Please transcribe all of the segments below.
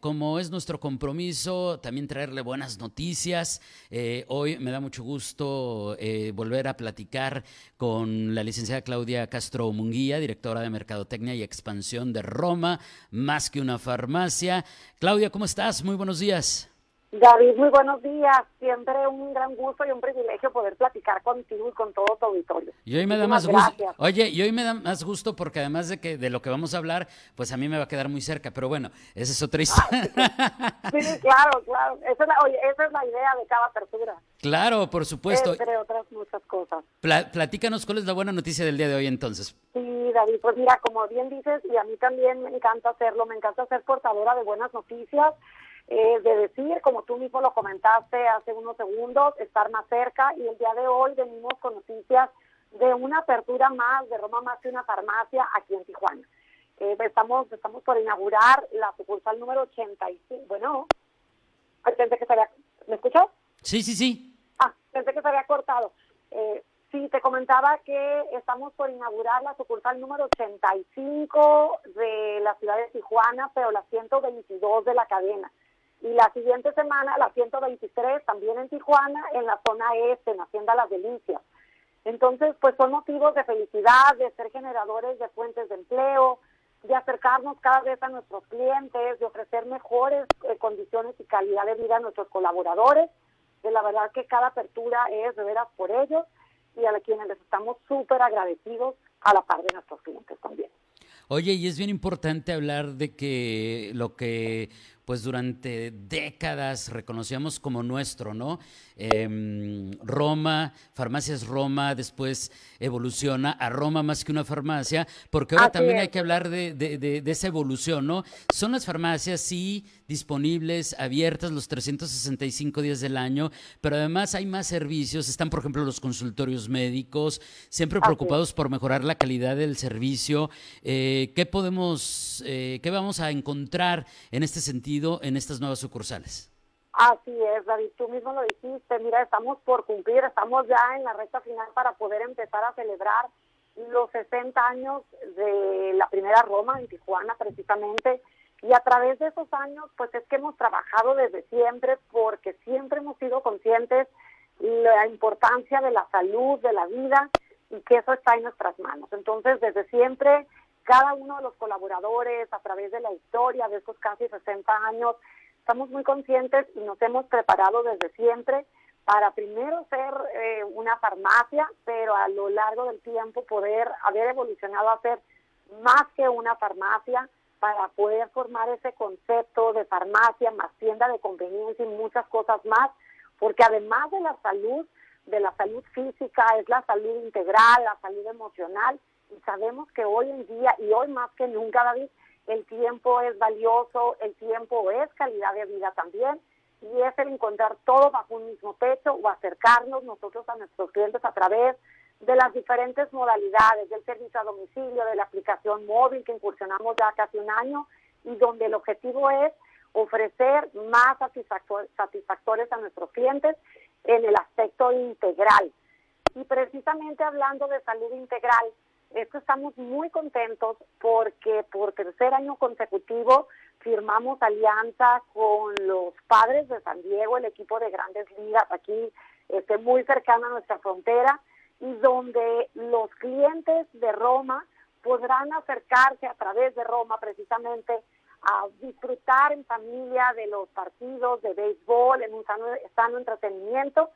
como es nuestro compromiso, también traerle buenas noticias. Eh, hoy me da mucho gusto eh, volver a platicar con la licenciada Claudia Castro Munguía, directora de Mercadotecnia y Expansión de Roma, más que una farmacia. Claudia, ¿cómo estás? Muy buenos días. David, muy buenos días. Siempre un gran gusto y un privilegio poder platicar contigo y con todo tu auditorio. Y hoy me da más gusto. Oye, y hoy me da más gusto porque además de que de lo que vamos a hablar, pues a mí me va a quedar muy cerca. Pero bueno, esa es otra historia. sí, claro, claro. Esa es, la, oye, esa es la idea de cada apertura. Claro, por supuesto. Entre otras muchas cosas. platícanos cuál es la buena noticia del día de hoy entonces. Sí, David, pues mira, como bien dices, y a mí también me encanta hacerlo, me encanta ser portadora de buenas noticias eh, de decir, como tú mismo lo comentaste hace unos segundos, estar más cerca y el día de hoy venimos con noticias de una apertura más de Roma más que una farmacia aquí en Tijuana. Eh, estamos estamos por inaugurar la sucursal número 85. Bueno, pensé que se había... ¿Me escuchó? Sí, sí, sí. Ah, pensé que se había cortado. Eh, sí, te comentaba que estamos por inaugurar la sucursal número 85 de la ciudad de Tijuana, pero la 122 de la cadena y la siguiente semana la 123 también en Tijuana, en la zona este, en Hacienda Las Delicias. Entonces, pues son motivos de felicidad, de ser generadores de fuentes de empleo, de acercarnos cada vez a nuestros clientes, de ofrecer mejores eh, condiciones y calidad de vida a nuestros colaboradores. De la verdad que cada apertura es de veras por ellos y a quienes les estamos súper agradecidos a la par de nuestros clientes también. Oye, y es bien importante hablar de que lo que pues durante décadas reconocíamos como nuestro, ¿no? Em, Roma, Farmacias Roma, después evoluciona a Roma más que una farmacia, porque ahora también hay que hablar de, de, esa evolución, ¿no? Son las farmacias, sí, disponibles, abiertas los 365 días del año, pero además hay más servicios, están por ejemplo los consultorios médicos, siempre preocupados por mejorar la calidad del servicio. Eh, ¿Qué podemos, eh, qué vamos a encontrar en este sentido? En estas nuevas sucursales. Así es, David, tú mismo lo dijiste, mira, estamos por cumplir, estamos ya en la recta final para poder empezar a celebrar los 60 años de la primera Roma en Tijuana precisamente, y a través de esos años, pues es que hemos trabajado desde siempre porque siempre hemos sido conscientes la importancia de la salud, de la vida y que eso está en nuestras manos. Entonces, desde siempre cada uno de los colaboradores a través de la historia de estos casi 60 años, estamos muy conscientes y nos hemos preparado desde siempre para primero ser eh, una farmacia, pero a lo largo del tiempo poder haber evolucionado a ser más que una farmacia para poder formar ese concepto de farmacia más tienda de conveniencia y muchas cosas más, porque además de la salud, de la salud física, es la salud integral, la salud emocional y sabemos que hoy en día y hoy más que nunca, David, el tiempo es valioso, el tiempo es calidad de vida también y es el encontrar todo bajo un mismo techo o acercarnos nosotros a nuestros clientes a través de las diferentes modalidades del servicio a domicilio, de la aplicación móvil que incursionamos ya casi un año y donde el objetivo es ofrecer más satisfactores a nuestros clientes en el aspecto integral. Y precisamente hablando de salud integral, esto estamos muy contentos porque por tercer año consecutivo firmamos alianza con los padres de San Diego, el equipo de grandes ligas aquí este, muy cercano a nuestra frontera y donde los clientes de Roma podrán acercarse a través de Roma precisamente a disfrutar en familia de los partidos de béisbol, en un sano, sano entretenimiento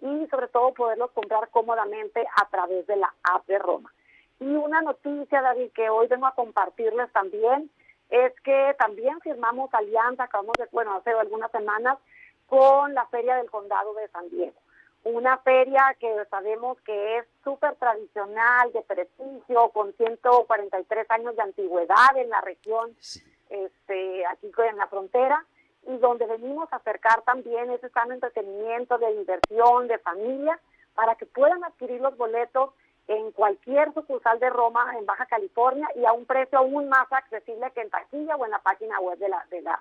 y sobre todo poderlos comprar cómodamente a través de la app de Roma. Y una noticia, David, que hoy vengo a compartirles también, es que también firmamos alianza, acabamos de, bueno, hace algunas semanas, con la Feria del Condado de San Diego. Una feria que sabemos que es súper tradicional, de prestigio, con 143 años de antigüedad en la región, este, aquí en la frontera, y donde venimos a acercar también ese sano entretenimiento, de diversión, de familia, para que puedan adquirir los boletos en cualquier sucursal de Roma en Baja California y a un precio aún más accesible que en taquilla o en la página web de la, de la,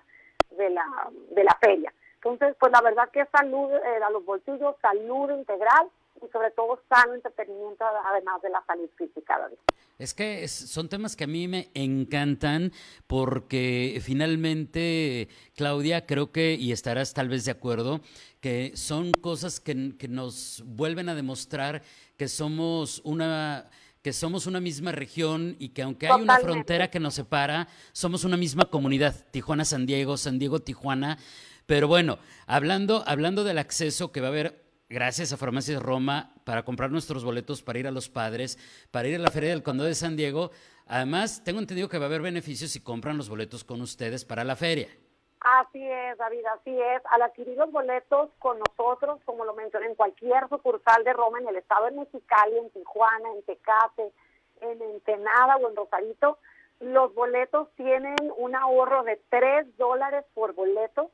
de la, de la feria. Entonces, pues la verdad que es salud eh, a los bolsillos, salud integral y sobre todo sano entretenimiento además de la salud física. Es que son temas que a mí me encantan porque finalmente, Claudia, creo que, y estarás tal vez de acuerdo, que son cosas que, que nos vuelven a demostrar que somos una que somos una misma región y que aunque hay una frontera que nos separa, somos una misma comunidad, Tijuana-San Diego, San Diego-Tijuana. Pero bueno, hablando, hablando del acceso que va a haber gracias a Farmacias Roma para comprar nuestros boletos para ir a los padres, para ir a la Feria del Condado de San Diego. Además, tengo entendido que va a haber beneficios si compran los boletos con ustedes para la feria. Así es, David, así es. Al adquirir los boletos con nosotros, como lo mencioné, en cualquier sucursal de Roma, en el estado de Mexicali, en Tijuana, en Tecate, en Ensenada o en Rosarito, los boletos tienen un ahorro de 3 dólares por boleto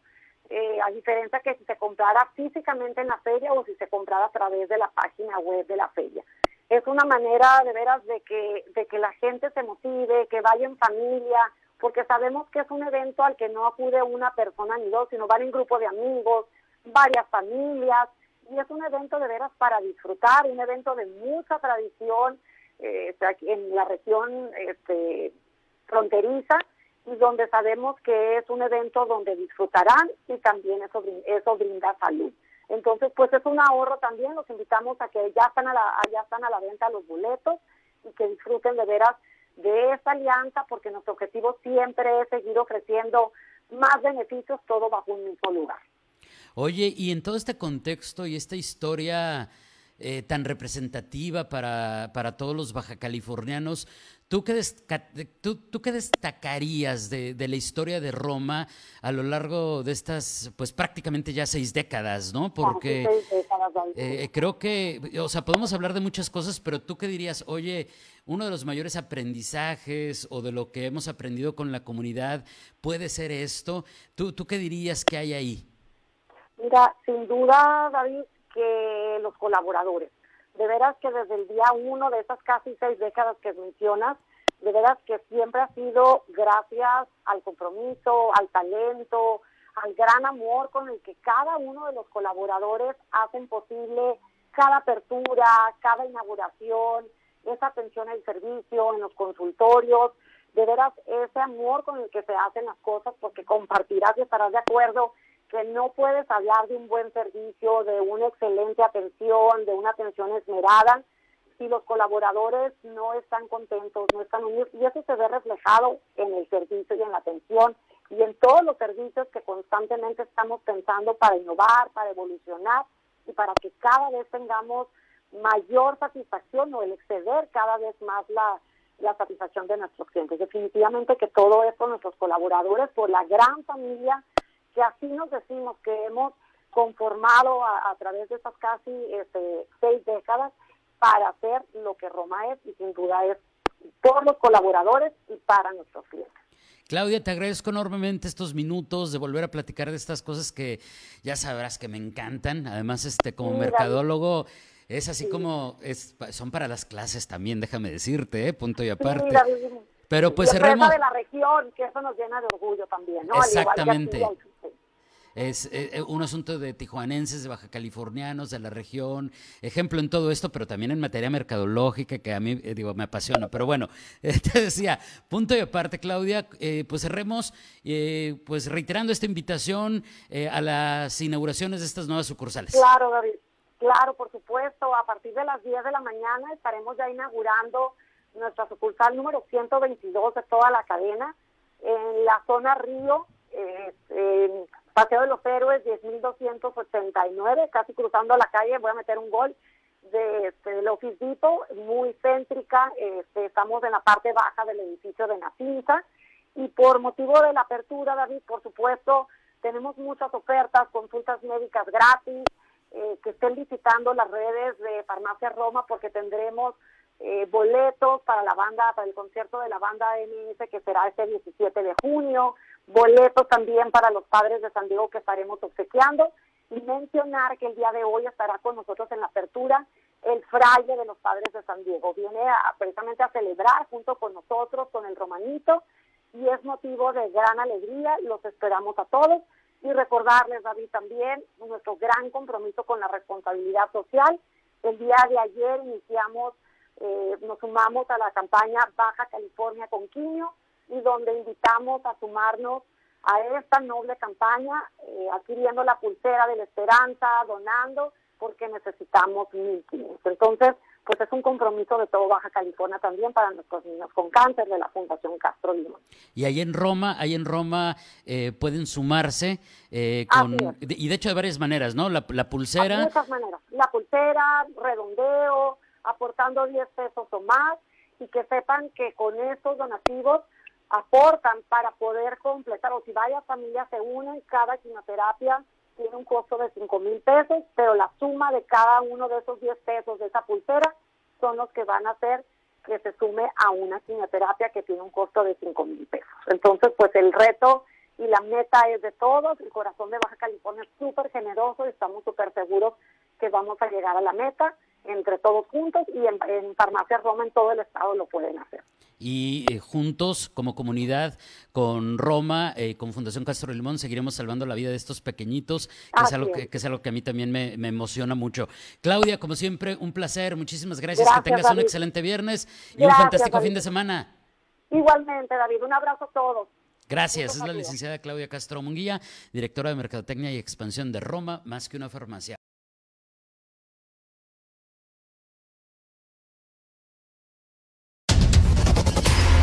eh, a diferencia que si se comprara físicamente en la feria o si se comprara a través de la página web de la feria. Es una manera de veras de que, de que la gente se motive, que vaya en familia, porque sabemos que es un evento al que no acude una persona ni dos, sino van en grupo de amigos, varias familias, y es un evento de veras para disfrutar, un evento de mucha tradición eh, en la región este, fronteriza y donde sabemos que es un evento donde disfrutarán y también eso, eso brinda salud. Entonces, pues es un ahorro también, los invitamos a que ya están a la, ya están a la venta los boletos y que disfruten de veras de esta alianza, porque nuestro objetivo siempre es seguir ofreciendo más beneficios, todo bajo un mismo lugar. Oye, y en todo este contexto y esta historia eh, tan representativa para, para todos los baja californianos, ¿Tú qué, tú, tú qué destacarías de, de, la historia de Roma a lo largo de estas, pues prácticamente ya seis décadas, ¿no? Porque eh, creo que, o sea, podemos hablar de muchas cosas, pero tú qué dirías, oye, uno de los mayores aprendizajes o de lo que hemos aprendido con la comunidad puede ser esto. ¿Tú, tú qué dirías que hay ahí? Mira, sin duda, David, que los colaboradores de veras que desde el día uno de esas casi seis décadas que mencionas, de veras que siempre ha sido gracias al compromiso, al talento, al gran amor con el que cada uno de los colaboradores hacen posible cada apertura, cada inauguración, esa atención al servicio, en los consultorios, de veras ese amor con el que se hacen las cosas, porque compartirás y estarás de acuerdo que no puedes hablar de un buen servicio, de una excelente atención, de una atención esmerada, si los colaboradores no están contentos, no están unidos, y eso se ve reflejado en el servicio y en la atención y en todos los servicios que constantemente estamos pensando para innovar, para evolucionar y para que cada vez tengamos mayor satisfacción o el exceder cada vez más la, satisfacción de nuestros clientes. Definitivamente que todo esto nuestros colaboradores, por la gran familia que así nos decimos que hemos conformado a, través de estas casi este, seis décadas para hacer lo que Roma es y sin duda es por los colaboradores y para nuestros clientes. Claudia, te agradezco enormemente estos minutos de volver a platicar de estas cosas que ya sabrás que me encantan. Además, este como mercadólogo es así como es, son para las clases también, déjame decirte, ¿eh? punto y aparte. Pero pues cerremos. de la región, que eso nos llena de orgullo también, ¿no? Exactamente. Es eh, eh, un asunto de tijuanenses, de baja californianos, de la región, ejemplo en todo esto, pero también en materia mercadológica, que a mí, eh, digo, me apasiona. Pero bueno, te decía, punto y aparte, Claudia, pues cerremos, pues reiterando esta invitación a las inauguraciones de estas nuevas sucursales. Claro, David, claro, por supuesto, a partir de las 10 de la mañana estaremos ya inaugurando nuestra sucursal número 122 de toda la cadena en la zona Río, eh, Paseo de los Héroes, 10.289, casi cruzando la calle, voy a meter un gol de, este, del Office muy céntrica, este, estamos en la parte baja del edificio de Nacinza, y por motivo de la apertura, David, por supuesto, tenemos muchas ofertas, consultas médicas gratis, eh, que estén visitando las redes de Farmacia Roma porque tendremos eh, boletos para la banda, para el concierto de la banda MS que será este 17 de junio, boletos también para los padres de San Diego que estaremos obsequiando y mencionar que el día de hoy estará con nosotros en la apertura el fraile de los padres de San Diego. Viene a, precisamente a celebrar junto con nosotros, con el romanito, y es motivo de gran alegría. Los esperamos a todos y recordarles, David, también nuestro gran compromiso con la responsabilidad social. El día de ayer iniciamos, eh, nos sumamos a la campaña Baja California con Quiño y donde invitamos a sumarnos a esta noble campaña, eh, adquiriendo la pulsera de la esperanza, donando, porque necesitamos 1.500. Entonces, pues es un compromiso de todo Baja California también para nuestros niños con cáncer de la Fundación Castro Limón. Y ahí en Roma, ahí en Roma eh, pueden sumarse eh, con y de hecho de varias maneras, ¿no? La, pulsera. De muchas maneras. La pulsera, redondeo, aportando 10 pesos o más y que sepan que con estos donativos aportan para poder completar o si varias familias se unen, cada quimioterapia tiene un costo de 5 mil pesos, pero la suma de cada uno de esos 10 pesos de esa pulsera son los que van a hacer que se sume a una quimioterapia que tiene un costo de 5 mil pesos. Entonces, pues el reto y la meta es de todos. El corazón de Baja California es súper generoso y estamos súper seguros que vamos a llegar a la meta entre todos juntos y en, en Farmacia Roma en todo el estado lo pueden hacer. Y eh, juntos como comunidad con Roma, eh, con Fundación Castro Limón, seguiremos salvando la vida de estos pequeñitos, que, es algo que, es. algo que a mí también me, emociona mucho. Claudia, como siempre, un placer, muchísimas gracias, que tengas un excelente viernes y un fantástico fin de semana. Igualmente, David, un abrazo a todos. Gracias, es la licenciada Claudia Castro Munguía, directora de Mercadotecnia y Expansión de Roma, más que una farmacia.